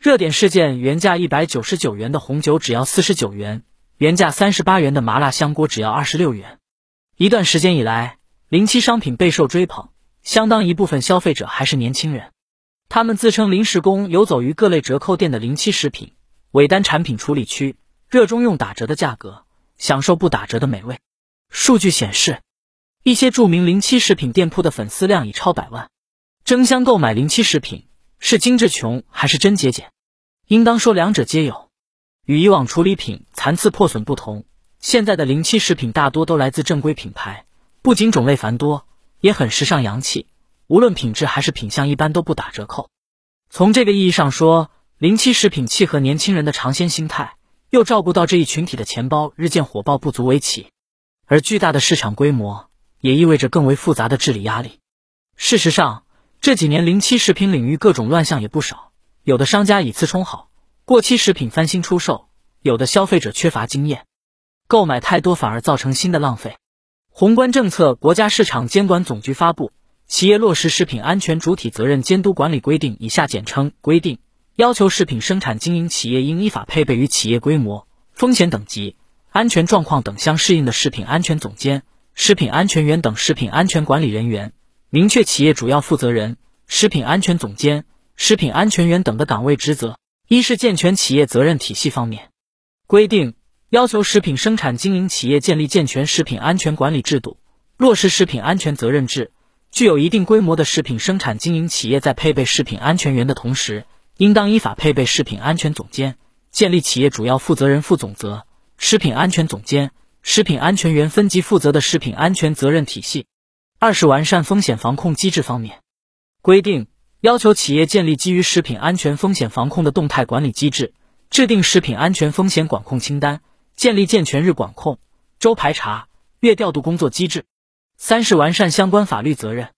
热点事件：原价一百九十九元的红酒只要四十九元，原价三十八元的麻辣香锅只要二十六元。一段时间以来，零七商品备受追捧，相当一部分消费者还是年轻人。他们自称临时工，游走于各类折扣店的零七食品尾单产品处理区，热衷用打折的价格享受不打折的美味。数据显示，一些著名零七食品店铺的粉丝量已超百万，争相购买零七食品。是精致穷还是真节俭？应当说两者皆有。与以往处理品残次破损不同，现在的零七食品大多都来自正规品牌，不仅种类繁多，也很时尚洋气。无论品质还是品相，一般都不打折扣。从这个意义上说，零七食品契合年轻人的尝鲜心态，又照顾到这一群体的钱包日渐火爆不足为奇。而巨大的市场规模，也意味着更为复杂的治理压力。事实上。这几年，零七食品领域各种乱象也不少。有的商家以次充好，过期食品翻新出售；有的消费者缺乏经验，购买太多反而造成新的浪费。宏观政策，国家市场监管总局发布《企业落实食品安全主体责任监督管理规定（以下简称规定）》，要求食品生产经营企业应依法配备与企业规模、风险等级、安全状况等相适应的食品安全总监、食品安全员等食品安全管理人员。明确企业主要负责人、食品安全总监、食品安全员等的岗位职责。一是健全企业责任体系方面，规定要求食品生产经营企业建立健全食品安全管理制度，落实食品安全责任制。具有一定规模的食品生产经营企业在配备食品安全员的同时，应当依法配备食品安全总监，建立企业主要负责人负总责、食品安全总监、食品安全员分级负责的食品安全责任体系。二是完善风险防控机制方面，规定要求企业建立基于食品安全风险防控的动态管理机制，制定食品安全风险管控清单，建立健全日管控、周排查、月调度工作机制。三是完善相关法律责任，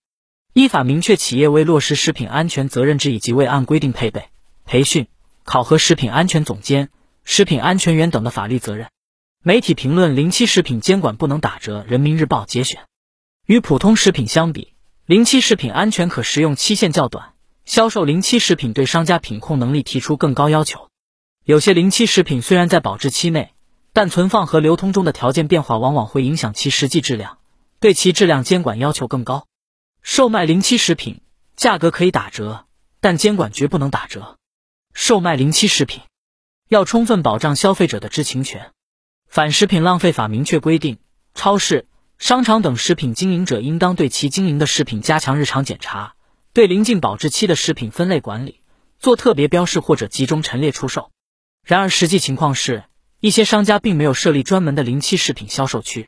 依法明确企业为落实食品安全责任制以及未按规定配备、培训、考核食品安全总监、食品安全员等的法律责任。媒体评论：零七食品监管不能打折。人民日报节选。与普通食品相比，零七食品安全可食用期限较短，销售零七食品对商家品控能力提出更高要求。有些零七食品虽然在保质期内，但存放和流通中的条件变化往往会影响其实际质量，对其质量监管要求更高。售卖零七食品，价格可以打折，但监管绝不能打折。售卖零七食品，要充分保障消费者的知情权。反食品浪费法明确规定，超市。商场等食品经营者应当对其经营的食品加强日常检查，对临近保质期的食品分类管理，做特别标示或者集中陈列出售。然而，实际情况是，一些商家并没有设立专门的临期食品销售区，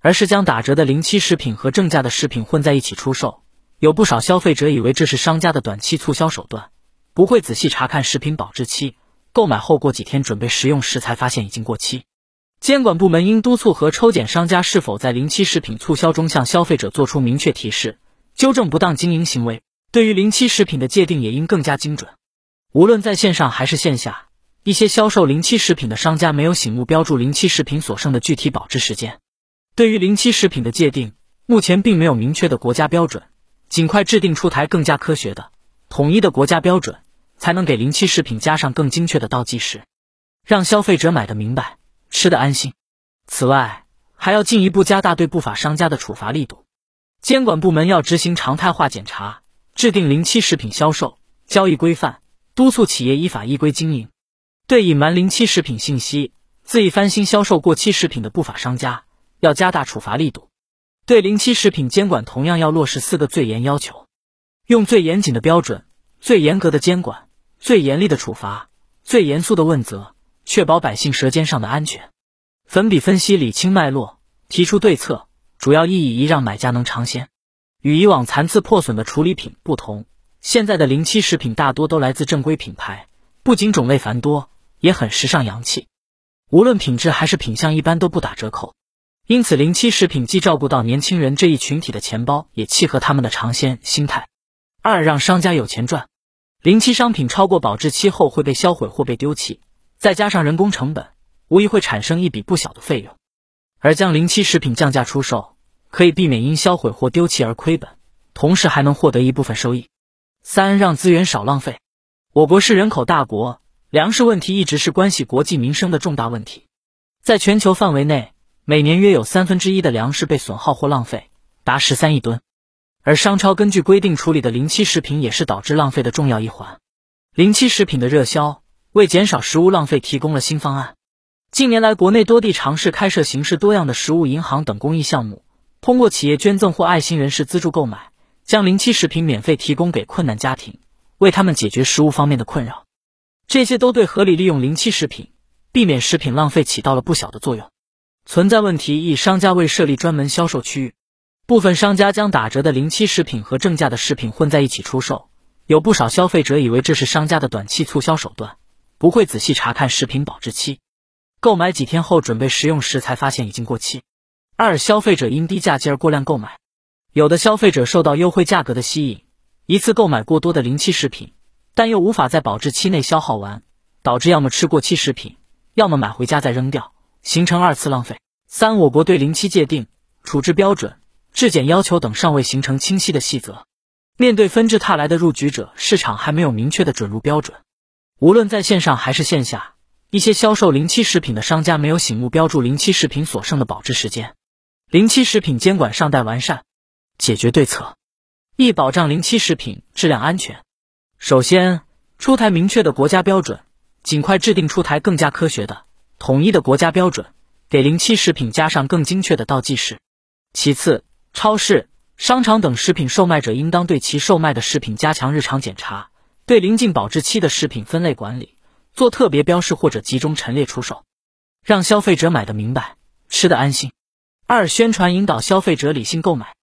而是将打折的临期食品和正价的食品混在一起出售。有不少消费者以为这是商家的短期促销手段，不会仔细查看食品保质期，购买后过几天准备食用时才发现已经过期。监管部门应督促和抽检商家是否在临期食品促销中向消费者做出明确提示，纠正不当经营行为。对于临期食品的界定也应更加精准。无论在线上还是线下，一些销售临期食品的商家没有醒目标注临期食品所剩的具体保质时间。对于临期食品的界定，目前并没有明确的国家标准，尽快制定出台更加科学的、统一的国家标准，才能给临期食品加上更精确的倒计时，让消费者买得明白。吃的安心。此外，还要进一步加大对不法商家的处罚力度。监管部门要执行常态化检查，制定临期食品销售交易规范，督促企业依法依规经营。对隐瞒临期食品信息、恣意翻新销售过期食品的不法商家，要加大处罚力度。对临期食品监管同样要落实四个最严要求，用最严谨的标准、最严格的监管、最严厉的处罚、最严肃的问责。确保百姓舌尖上的安全。粉笔分析理清脉络，提出对策，主要意义一让买家能尝鲜。与以往残次破损的处理品不同，现在的临期食品大多都来自正规品牌，不仅种类繁多，也很时尚洋气。无论品质还是品相，一般都不打折扣。因此，临期食品既照顾到年轻人这一群体的钱包，也契合他们的尝鲜心态。二让商家有钱赚。临期商品超过保质期后会被销毁或被丢弃。再加上人工成本，无疑会产生一笔不小的费用。而将临期食品降价出售，可以避免因销毁或丢弃而亏本，同时还能获得一部分收益。三让资源少浪费。我国是人口大国，粮食问题一直是关系国计民生的重大问题。在全球范围内，每年约有三分之一的粮食被损耗或浪费，达十三亿吨。而商超根据规定处理的临期食品也是导致浪费的重要一环。临期食品的热销为减少食物浪费提供了新方案。近年来，国内多地尝试开设形式多样的食物银行等公益项目，通过企业捐赠或爱心人士资助购买，将临期食品免费提供给困难家庭，为他们解决食物方面的困扰。这些都对合理利用临期食品。避免食品浪费起到了不小的作用。存在问题一，商家未设立专门销售区域，部分商家将打折的临期食品和正价的食品混在一起出售，有不少消费者以为这是商家的短期促销手段，不会仔细查看食品保质期，购买几天后准备食用时才发现已经过期。二，消费者因低价进而过量购买，有的消费者受到优惠价格的吸引，一次购买过多的临期食品，但又无法在保质期内消耗完，导致要么吃过期食品。要么买回家再扔掉，形成二次浪费。三，我国对临期界定、处置标准、质检要求等尚未形成清晰的细则。面对纷至沓来的入局者，市场还没有明确的准入标准。无论在线上还是线下，一些销售临期食品的商家没有醒目标注临期食品所剩的保质时间。临期食品监管尚待完善，解决对策一、保障临期食品质量安全。首先，出台明确的国家标准。尽快制定出台更加科学的、统一的国家标准，给临期食品加上更精确的倒计时。其次，超市、商场等食品售卖者应当对其售卖的食品加强日常检查，对临近保质期的食品分类管理，做特别标识或者集中陈列出售，让消费者买得明白，吃得安心。二、宣传引导消费者理性购买。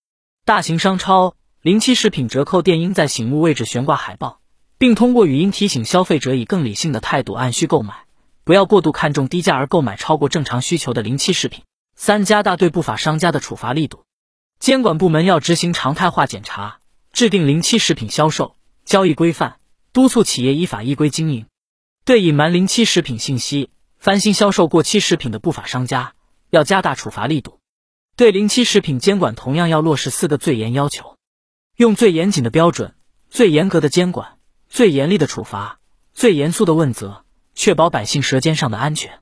大型商超、临期食品折扣店应在醒目位置悬挂海报。并通过语音提醒消费者以更理性的态度按需购买，不要过度看重低价而购买超过正常需求的临期食品。三、加大对不法商家的处罚力度，监管部门要执行常态化检查，制定临期食品销售交易规范，督促企业依法依规经营。对隐瞒临期食品信息、翻新销售过期食品的不法商家，要加大处罚力度。对临期食品监管同样要落实四个最严要求，用最严谨的标准、最严格的监管。最严厉的处罚，最严肃的问责，确保百姓舌尖上的安全。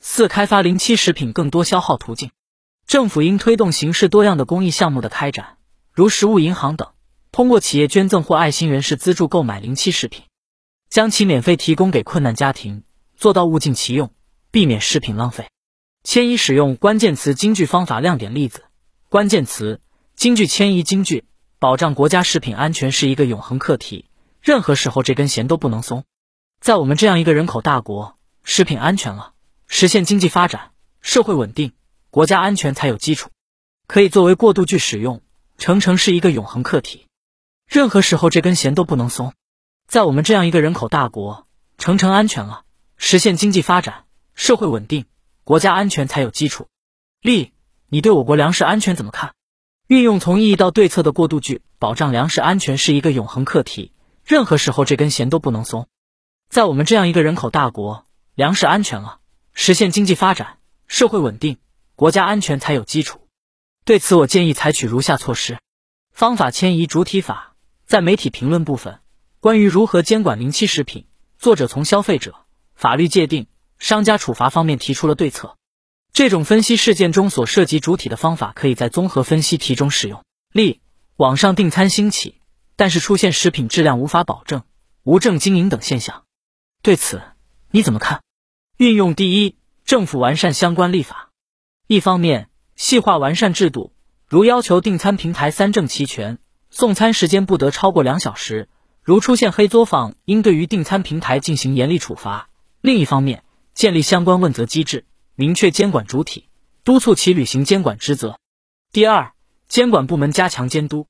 四、开发临期食品更多消耗途径，政府应推动形式多样的公益项目的开展，如食物银行等，通过企业捐赠或爱心人士资助购买临期食品，将其免费提供给困难家庭，做到物尽其用，避免食品浪费。迁移使用关键词京剧方法亮点例子：关键词京剧迁移京剧，保障国家食品安全是一个永恒课题。任何时候这根弦都不能松。在我们这样一个人口大国，食品安全了，实现经济发展、社会稳定、国家安全才有基础。可以作为过渡句使用，程程是一个永恒课题。任何时候这根弦都不能松。在我们这样一个人口大国，城城安全了，实现经济发展、社会稳定、国家安全才有基础。例，你对我国粮食安全怎么看？运用从意义到对策的过渡句，保障粮食安全是一个永恒课题。任何时候这根弦都不能松。在我们这样一个人口大国，粮食安全了，实现经济发展、社会稳定、国家安全才有基础。对此，我建议采取如下措施：方法迁移主体法，在媒体评论部分，关于如何监管临期食品，作者从消费者、法律界定、商家处罚方面提出了对策。这种分析事件中所涉及主体的方法，可以在综合分析题中使用。例：网上订餐兴起。但是出现食品质量无法保证、无证经营等现象，对此你怎么看？运用第一，政府完善相关立法，一方面细化完善制度，如要求订餐平台三证齐全，送餐时间不得超过两小时，如出现黑作坊，应对于订餐平台进行严厉处罚；另一方面，建立相关问责机制，明确监管主体，督促其履行监管职责。第二，监管部门加强监督。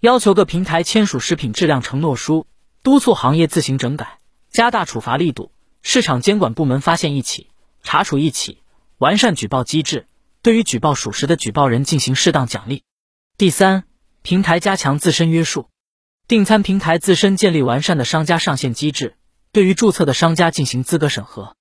要求各平台签署食品质量承诺书，督促行业自行整改，加大处罚力度。市场监管部门发现一起，查处一起，完善举报机制，对于举报属实的举报人进行适当奖励。第三，平台加强自身约束，订餐平台自身建立完善的商家上线机制，对于注册的商家进行资格审核，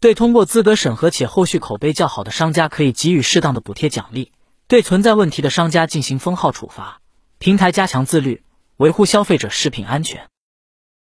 对通过资格审核且后续口碑较好的商家可以给予适当的补贴奖励，对存在问题的商家进行封号处罚。平台加强自律，维护消费者食品安全。